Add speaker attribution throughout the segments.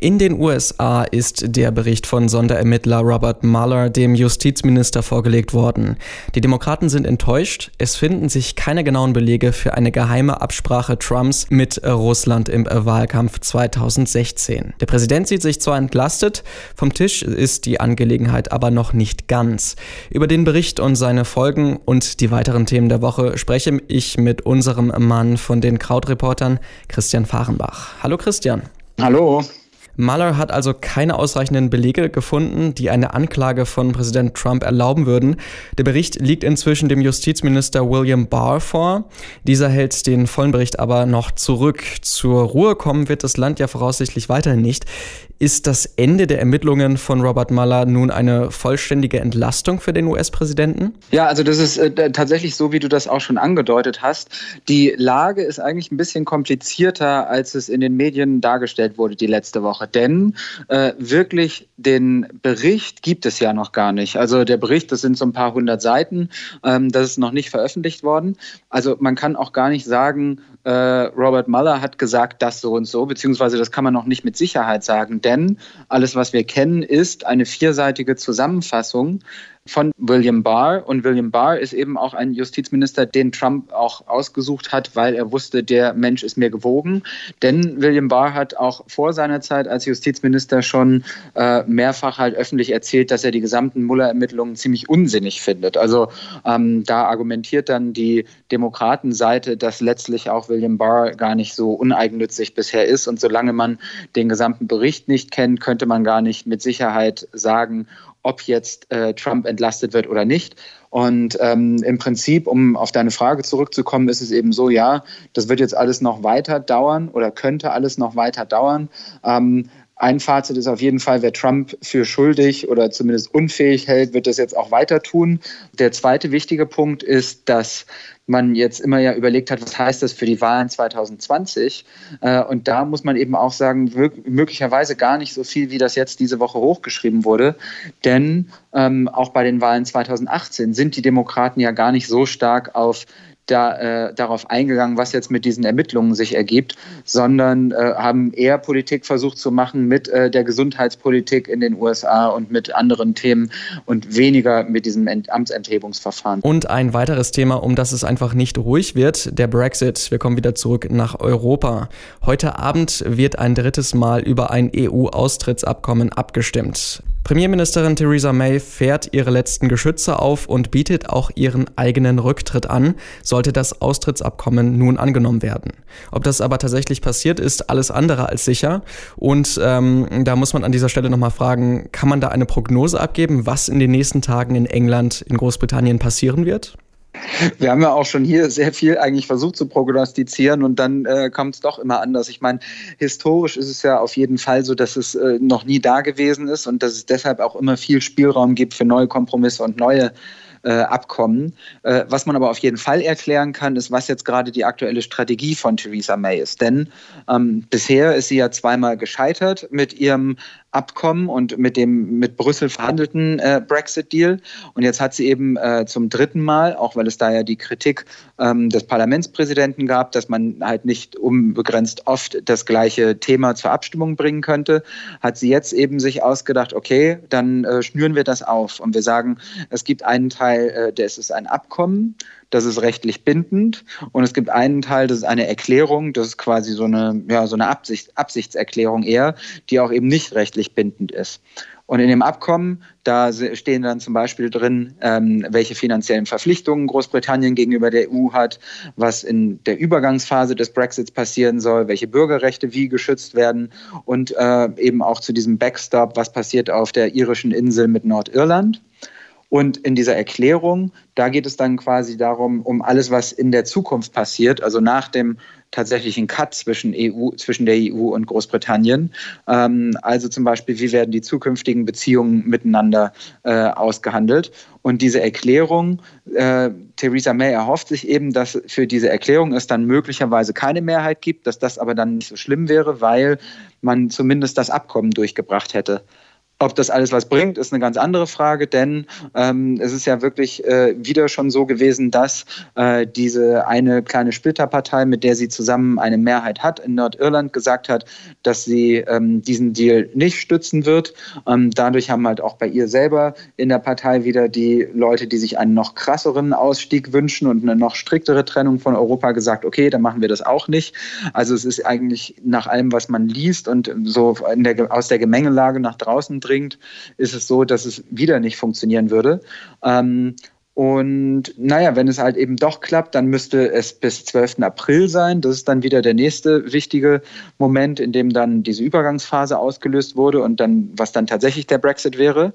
Speaker 1: In den USA ist der Bericht von Sonderermittler Robert Mueller dem Justizminister vorgelegt worden. Die Demokraten sind enttäuscht. Es finden sich keine genauen Belege für eine geheime Absprache Trumps mit Russland im Wahlkampf 2016. Der Präsident sieht sich zwar entlastet, vom Tisch ist die Angelegenheit aber noch nicht ganz. Über den Bericht und seine Folgen und die weiteren Themen der Woche spreche ich mit unserem Mann von den Krautreportern, Christian Fahrenbach. Hallo Christian.
Speaker 2: Hallo.
Speaker 1: Mueller hat also keine ausreichenden Belege gefunden, die eine Anklage von Präsident Trump erlauben würden. Der Bericht liegt inzwischen dem Justizminister William Barr vor. Dieser hält den vollen Bericht aber noch zurück. Zur Ruhe kommen wird das Land ja voraussichtlich weiterhin nicht. Ist das Ende der Ermittlungen von Robert Mueller nun eine vollständige Entlastung für den US-Präsidenten?
Speaker 2: Ja, also das ist äh, tatsächlich so, wie du das auch schon angedeutet hast. Die Lage ist eigentlich ein bisschen komplizierter, als es in den Medien dargestellt wurde die letzte Woche. Denn äh, wirklich den Bericht gibt es ja noch gar nicht. Also der Bericht, das sind so ein paar hundert Seiten, ähm, das ist noch nicht veröffentlicht worden. Also man kann auch gar nicht sagen, äh, Robert Mueller hat gesagt, das so und so, beziehungsweise das kann man noch nicht mit Sicherheit sagen denn alles, was wir kennen, ist eine vierseitige Zusammenfassung von William Barr. Und William Barr ist eben auch ein Justizminister, den Trump auch ausgesucht hat, weil er wusste, der Mensch ist mir gewogen. Denn William Barr hat auch vor seiner Zeit als Justizminister schon äh, mehrfach halt öffentlich erzählt, dass er die gesamten Muller-Ermittlungen ziemlich unsinnig findet. Also ähm, da argumentiert dann die Demokratenseite, dass letztlich auch William Barr gar nicht so uneigennützig bisher ist. Und solange man den gesamten Bericht nicht kennt, könnte man gar nicht mit Sicherheit sagen, ob jetzt äh, Trump entlastet wird oder nicht. Und ähm, im Prinzip, um auf deine Frage zurückzukommen, ist es eben so, ja, das wird jetzt alles noch weiter dauern oder könnte alles noch weiter dauern. Ähm, ein Fazit ist auf jeden Fall, wer Trump für schuldig oder zumindest unfähig hält, wird das jetzt auch weiter tun. Der zweite wichtige Punkt ist, dass man jetzt immer ja überlegt hat, was heißt das für die Wahlen 2020? Äh, und da muss man eben auch sagen, möglicherweise gar nicht so viel, wie das jetzt diese Woche hochgeschrieben wurde. Denn ähm, auch bei den Wahlen 2018 sind die Demokraten ja gar nicht so stark auf da, äh, darauf eingegangen, was jetzt mit diesen Ermittlungen sich ergibt, sondern äh, haben eher Politik versucht zu machen mit äh, der Gesundheitspolitik in den USA und mit anderen Themen und weniger mit diesem Ent Amtsenthebungsverfahren.
Speaker 1: Und ein weiteres Thema, um das es einfach nicht ruhig wird, der Brexit. Wir kommen wieder zurück nach Europa. Heute Abend wird ein drittes Mal über ein EU-Austrittsabkommen abgestimmt. Premierministerin Theresa May fährt ihre letzten Geschütze auf und bietet auch ihren eigenen Rücktritt an, sollte das Austrittsabkommen nun angenommen werden. Ob das aber tatsächlich passiert, ist alles andere als sicher. Und ähm, da muss man an dieser Stelle nochmal fragen, kann man da eine Prognose abgeben, was in den nächsten Tagen in England, in Großbritannien passieren wird?
Speaker 2: Wir haben ja auch schon hier sehr viel eigentlich versucht zu prognostizieren und dann äh, kommt es doch immer anders. Ich meine, historisch ist es ja auf jeden Fall so, dass es äh, noch nie da gewesen ist und dass es deshalb auch immer viel Spielraum gibt für neue Kompromisse und neue äh, Abkommen. Äh, was man aber auf jeden Fall erklären kann, ist, was jetzt gerade die aktuelle Strategie von Theresa May ist. Denn ähm, bisher ist sie ja zweimal gescheitert mit ihrem Abkommen und mit dem mit Brüssel verhandelten äh, Brexit-Deal. Und jetzt hat sie eben äh, zum dritten Mal, auch weil es da ja die Kritik ähm, des Parlamentspräsidenten gab, dass man halt nicht unbegrenzt oft das gleiche Thema zur Abstimmung bringen könnte, hat sie jetzt eben sich ausgedacht, okay, dann äh, schnüren wir das auf und wir sagen, es gibt einen Teil, äh, das ist ein Abkommen das ist rechtlich bindend. Und es gibt einen Teil, das ist eine Erklärung, das ist quasi so eine, ja, so eine Absicht, Absichtserklärung eher, die auch eben nicht rechtlich bindend ist. Und in dem Abkommen, da stehen dann zum Beispiel drin, ähm, welche finanziellen Verpflichtungen Großbritannien gegenüber der EU hat, was in der Übergangsphase des Brexits passieren soll, welche Bürgerrechte wie geschützt werden und äh, eben auch zu diesem Backstop, was passiert auf der irischen Insel mit Nordirland. Und in dieser Erklärung, da geht es dann quasi darum, um alles, was in der Zukunft passiert, also nach dem tatsächlichen Cut zwischen, EU, zwischen der EU und Großbritannien. Ähm, also zum Beispiel, wie werden die zukünftigen Beziehungen miteinander äh, ausgehandelt? Und diese Erklärung, äh, Theresa May erhofft sich eben, dass für diese Erklärung es dann möglicherweise keine Mehrheit gibt, dass das aber dann nicht so schlimm wäre, weil man zumindest das Abkommen durchgebracht hätte. Ob das alles was bringt, ist eine ganz andere Frage, denn ähm, es ist ja wirklich äh, wieder schon so gewesen, dass äh, diese eine kleine Splitterpartei, mit der sie zusammen eine Mehrheit hat in Nordirland, gesagt hat, dass sie ähm, diesen Deal nicht stützen wird. Ähm, dadurch haben halt auch bei ihr selber in der Partei wieder die Leute, die sich einen noch krasseren Ausstieg wünschen und eine noch striktere Trennung von Europa gesagt, okay, dann machen wir das auch nicht. Also es ist eigentlich nach allem, was man liest und so der, aus der Gemengelage nach draußen dringt, ist es so, dass es wieder nicht funktionieren würde. Ähm, und naja, wenn es halt eben doch klappt, dann müsste es bis 12. April sein. Das ist dann wieder der nächste wichtige Moment, in dem dann diese Übergangsphase ausgelöst wurde und dann, was dann tatsächlich der Brexit wäre.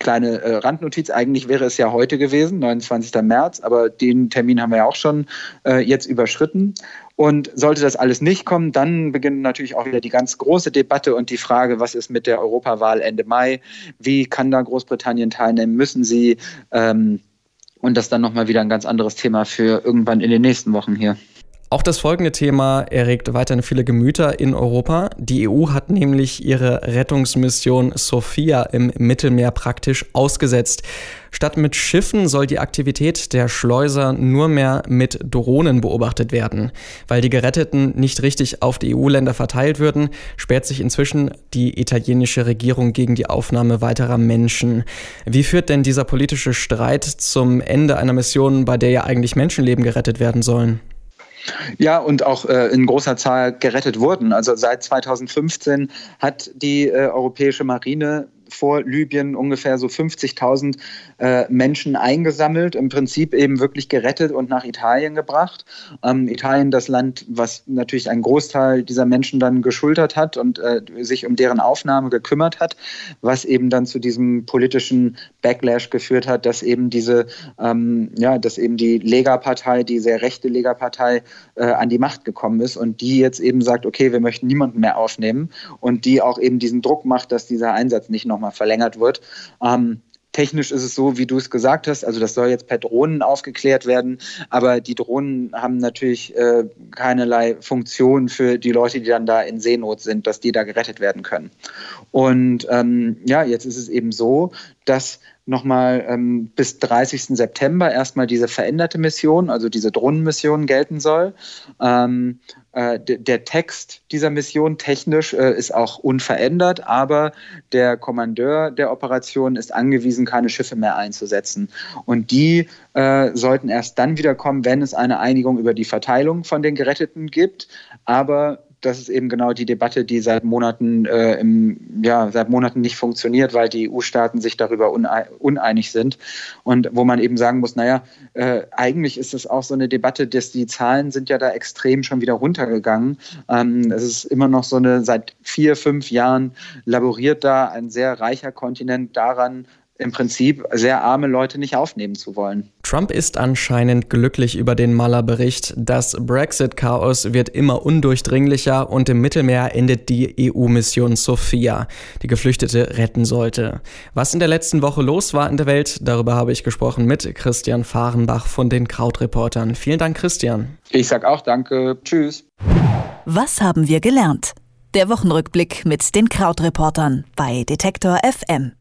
Speaker 2: Kleine äh, Randnotiz, eigentlich wäre es ja heute gewesen, 29. März, aber den Termin haben wir ja auch schon äh, jetzt überschritten. Und sollte das alles nicht kommen, dann beginnt natürlich auch wieder die ganz große Debatte und die Frage, was ist mit der Europawahl Ende Mai? Wie kann da Großbritannien teilnehmen? Müssen sie? Ähm, und das dann nochmal wieder ein ganz anderes Thema für irgendwann in den nächsten Wochen hier.
Speaker 1: Auch das folgende Thema erregt weiterhin viele Gemüter in Europa. Die EU hat nämlich ihre Rettungsmission Sophia im Mittelmeer praktisch ausgesetzt. Statt mit Schiffen soll die Aktivität der Schleuser nur mehr mit Drohnen beobachtet werden. Weil die Geretteten nicht richtig auf die EU-Länder verteilt würden, sperrt sich inzwischen die italienische Regierung gegen die Aufnahme weiterer Menschen. Wie führt denn dieser politische Streit zum Ende einer Mission, bei der ja eigentlich Menschenleben gerettet werden sollen?
Speaker 2: Ja, und auch äh, in großer Zahl gerettet wurden. Also seit 2015 hat die äh, europäische Marine vor Libyen ungefähr so 50.000 äh, Menschen eingesammelt, im Prinzip eben wirklich gerettet und nach Italien gebracht. Ähm, Italien, das Land, was natürlich einen Großteil dieser Menschen dann geschultert hat und äh, sich um deren Aufnahme gekümmert hat, was eben dann zu diesem politischen Backlash geführt hat, dass eben diese, ähm, ja, dass eben die Lega-Partei, die sehr rechte Lega-Partei, äh, an die Macht gekommen ist und die jetzt eben sagt, okay, wir möchten niemanden mehr aufnehmen und die auch eben diesen Druck macht, dass dieser Einsatz nicht noch nochmal verlängert wird. Ähm, Technisch ist es so, wie du es gesagt hast, also das soll jetzt per Drohnen aufgeklärt werden, aber die Drohnen haben natürlich äh, keinerlei Funktion für die Leute, die dann da in Seenot sind, dass die da gerettet werden können. Und ähm, ja, jetzt ist es eben so, dass nochmal ähm, bis 30. September erstmal diese veränderte Mission, also diese Drohnenmission gelten soll. Ähm, äh, der Text dieser Mission technisch äh, ist auch unverändert, aber der Kommandeur der Operation ist angewiesen, keine Schiffe mehr einzusetzen. Und die äh, sollten erst dann wiederkommen, wenn es eine Einigung über die Verteilung von den Geretteten gibt. Aber das ist eben genau die Debatte, die seit Monaten, äh, im, ja, seit Monaten nicht funktioniert, weil die EU-Staaten sich darüber uneinig sind. Und wo man eben sagen muss, naja, äh, eigentlich ist es auch so eine Debatte, dass die Zahlen sind ja da extrem schon wieder runtergegangen. Ähm, es ist immer noch so eine, seit vier, fünf Jahren laboriert da ein sehr reicher Kontinent daran, im Prinzip sehr arme Leute nicht aufnehmen zu wollen.
Speaker 1: Trump ist anscheinend glücklich über den Mueller-Bericht. Das Brexit-Chaos wird immer undurchdringlicher und im Mittelmeer endet die EU-Mission Sophia, die Geflüchtete retten sollte. Was in der letzten Woche los war in der Welt, darüber habe ich gesprochen mit Christian Fahrenbach von den Krautreportern. Vielen Dank, Christian.
Speaker 2: Ich sag auch danke. Tschüss.
Speaker 3: Was haben wir gelernt? Der Wochenrückblick mit den Krautreportern bei Detektor FM.